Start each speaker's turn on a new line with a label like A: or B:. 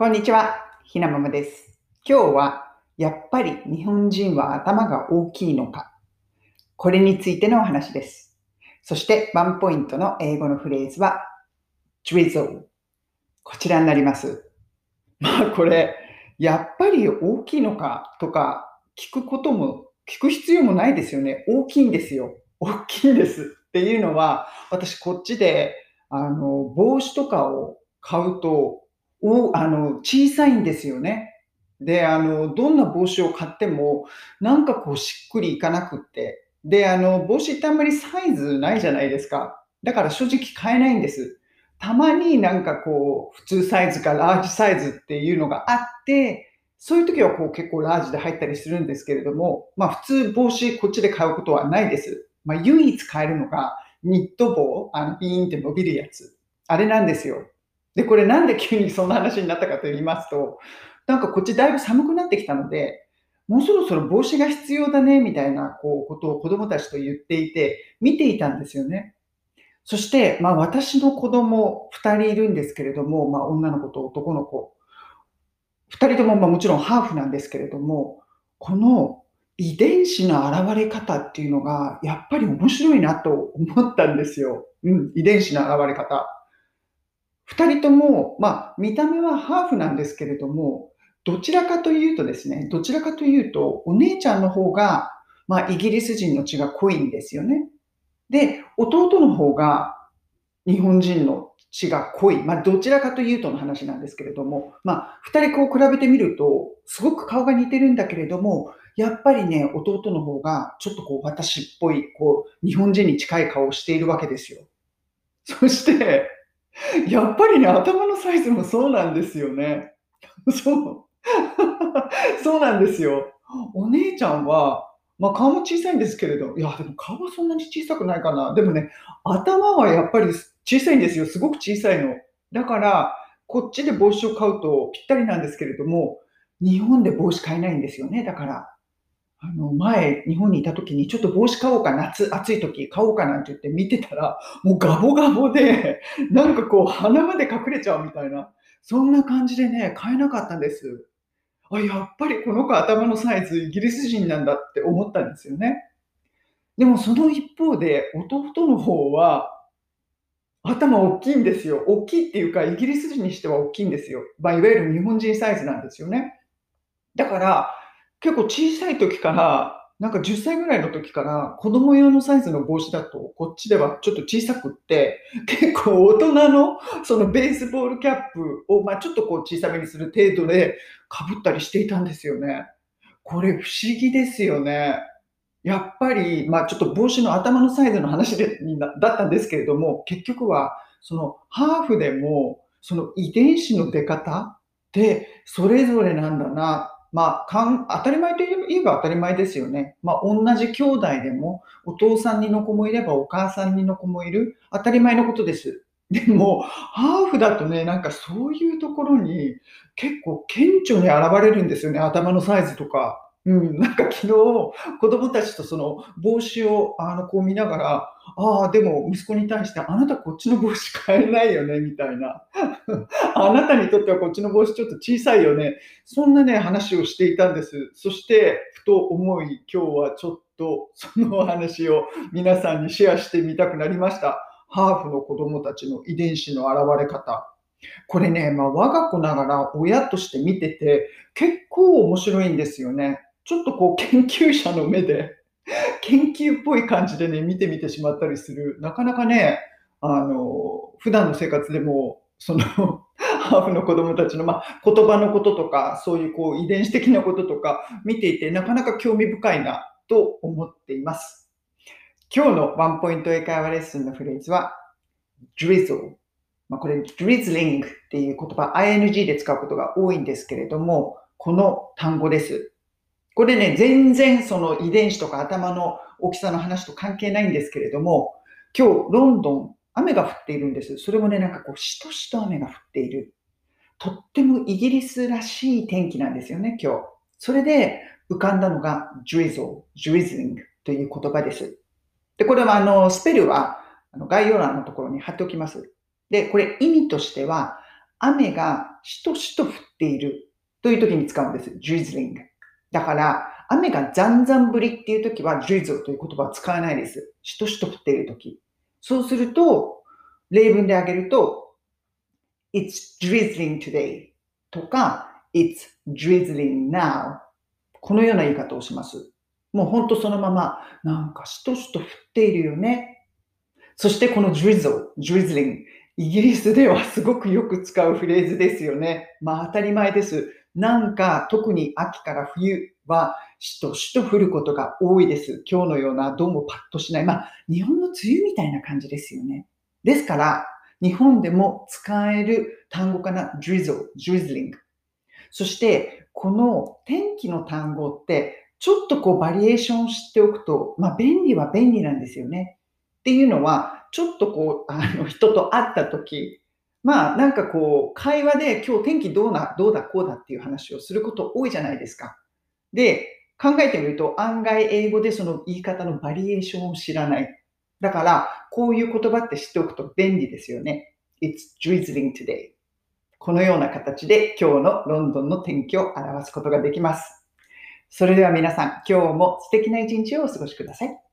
A: こんにちは、ひなままです。今日は、やっぱり日本人は頭が大きいのか。これについてのお話です。そして、ワンポイントの英語のフレーズは、drizzle。こちらになります。まあ、これ、やっぱり大きいのかとか、聞くことも、聞く必要もないですよね。大きいんですよ。大きいんですっていうのは、私こっちで、あの、帽子とかを買うと、おあの、小さいんですよね。で、あの、どんな帽子を買っても、なんかこうしっくりいかなくって。で、あの、帽子ってあんまりサイズないじゃないですか。だから正直買えないんです。たまになんかこう、普通サイズかラージサイズっていうのがあって、そういう時はこう結構ラージで入ったりするんですけれども、まあ普通帽子こっちで買うことはないです。まあ、唯一買えるのが、ニット帽、あの、ビーンって伸びるやつ。あれなんですよ。で、これなんで急にそんな話になったかと言いますと、なんかこっちだいぶ寒くなってきたので、もうそろそろ帽子が必要だね、みたいなこうことを子供たちと言っていて、見ていたんですよね。そして、まあ私の子供2人いるんですけれども、まあ女の子と男の子。2人ともまもちろんハーフなんですけれども、この遺伝子の現れ方っていうのが、やっぱり面白いなと思ったんですよ。うん、遺伝子の現れ方。二人とも、まあ、見た目はハーフなんですけれども、どちらかというとですね、どちらかというと、お姉ちゃんの方が、まあ、イギリス人の血が濃いんですよね。で、弟の方が日本人の血が濃い。まあ、どちらかというとの話なんですけれども、まあ、二人こう比べてみると、すごく顔が似てるんだけれども、やっぱりね、弟の方が、ちょっとこう、私っぽい、こう、日本人に近い顔をしているわけですよ。そして、やっぱりね、頭のサイズもそうなんですよね。そう。そうなんですよ。お姉ちゃんは、まあ、顔も小さいんですけれど、いや、でも顔はそんなに小さくないかな。でもね、頭はやっぱり小さいんですよ。すごく小さいの。だから、こっちで帽子を買うとぴったりなんですけれども、日本で帽子買えないんですよね。だから、あの、前、日本にいた時に、ちょっと帽子買おうか、夏、暑い時買おうかなんて言って見てたら、もうガボガボで、なんかこう、鼻まで隠れちゃうみたいな、そんな感じでね、買えなかったんです。あ、やっぱりこの子頭のサイズ、イギリス人なんだって思ったんですよね。でもその一方で、弟の方は、頭大きいんですよ。大きいっていうか、イギリス人にしては大きいんですよ。まあ、いわゆる日本人サイズなんですよね。だから、結構小さい時から、なんか10歳ぐらいの時から子供用のサイズの帽子だとこっちではちょっと小さくって、結構大人のそのベースボールキャップをまあちょっとこう小さめにする程度で被ったりしていたんですよね。これ不思議ですよね。やっぱり、まあちょっと帽子の頭のサイズの話でだったんですけれども、結局はそのハーフでもその遺伝子の出方ってそれぞれなんだなまあ、かん当たり前といえば当たり前ですよね。まあ、同じ兄弟でも、お父さんにの子もいればお母さんにの子もいる。当たり前のことです。でも、ハーフだとね、なんかそういうところに結構顕著に現れるんですよね。頭のサイズとか。うん、なんか昨日、子供たちとその帽子をあのこう見ながら、ああ、でも息子に対して、あなたこっちの帽子買えないよね、みたいな。あなたにとってはこっちの帽子ちょっと小さいよね。そんなね、話をしていたんです。そして、ふと思い、今日はちょっとその話を皆さんにシェアしてみたくなりました。ハーフの子供たちの遺伝子の現れ方。これね、まあ、我が子ながら親として見てて結構面白いんですよね。ちょっとこう研究者の目で 研究っぽい感じでね、見てみてしまったりする。なかなかね、あの、普段の生活でも、その ハーフの子供たちの、まあ、言葉のこととか、そういうこう遺伝子的なこととか見ていて、なかなか興味深いなと思っています。今日のワンポイント英会話レッスンのフレーズは、drizzle。まあ、これ、drizzling っていう言葉、ing で使うことが多いんですけれども、この単語です。これね、全然その遺伝子とか頭の大きさの話と関係ないんですけれども、今日ロンドン、雨が降っているんです。それもね、なんかこう、しとしと雨が降っている。とってもイギリスらしい天気なんですよね、今日。それで浮かんだのが drizzle, drizzling という言葉です。で、これはあの、スペルは概要欄のところに貼っておきます。で、これ意味としては、雨がしとしと降っているという時に使うんです。drizzling。だから、雨がざんざん降りっていう時は drizzle という言葉は使わないです。しとしと降っている時。そうすると、例文であげると、It's drizzling today とか、It's drizzling now このような言い方をします。もうほんとそのまま、なんかしとしと降っているよね。そしてこの drizzle、drizzling、イギリスではすごくよく使うフレーズですよね。まあ当たり前です。なんか特に秋から冬はしとしと降ることが多いです。今日のようなどうもパッとしない。まあ日本の梅雨みたいな感じですよね。ですから、日本でも使える単語かな？drizzle、drizzling。そして、この天気の単語って、ちょっとこうバリエーションしておくと、まあ便利は便利なんですよね。っていうのは、ちょっとこう、あの人と会った時、まあなんかこう、会話で今日天気どうな、どうだこうだっていう話をすること多いじゃないですか。で、考えてみると案外英語でその言い方のバリエーションを知らない。だから、こういう言葉って知っておくと便利ですよね。It's drizzling today. このような形で今日のロンドンの天気を表すことができます。それでは皆さん、今日も素敵な一日をお過ごしください。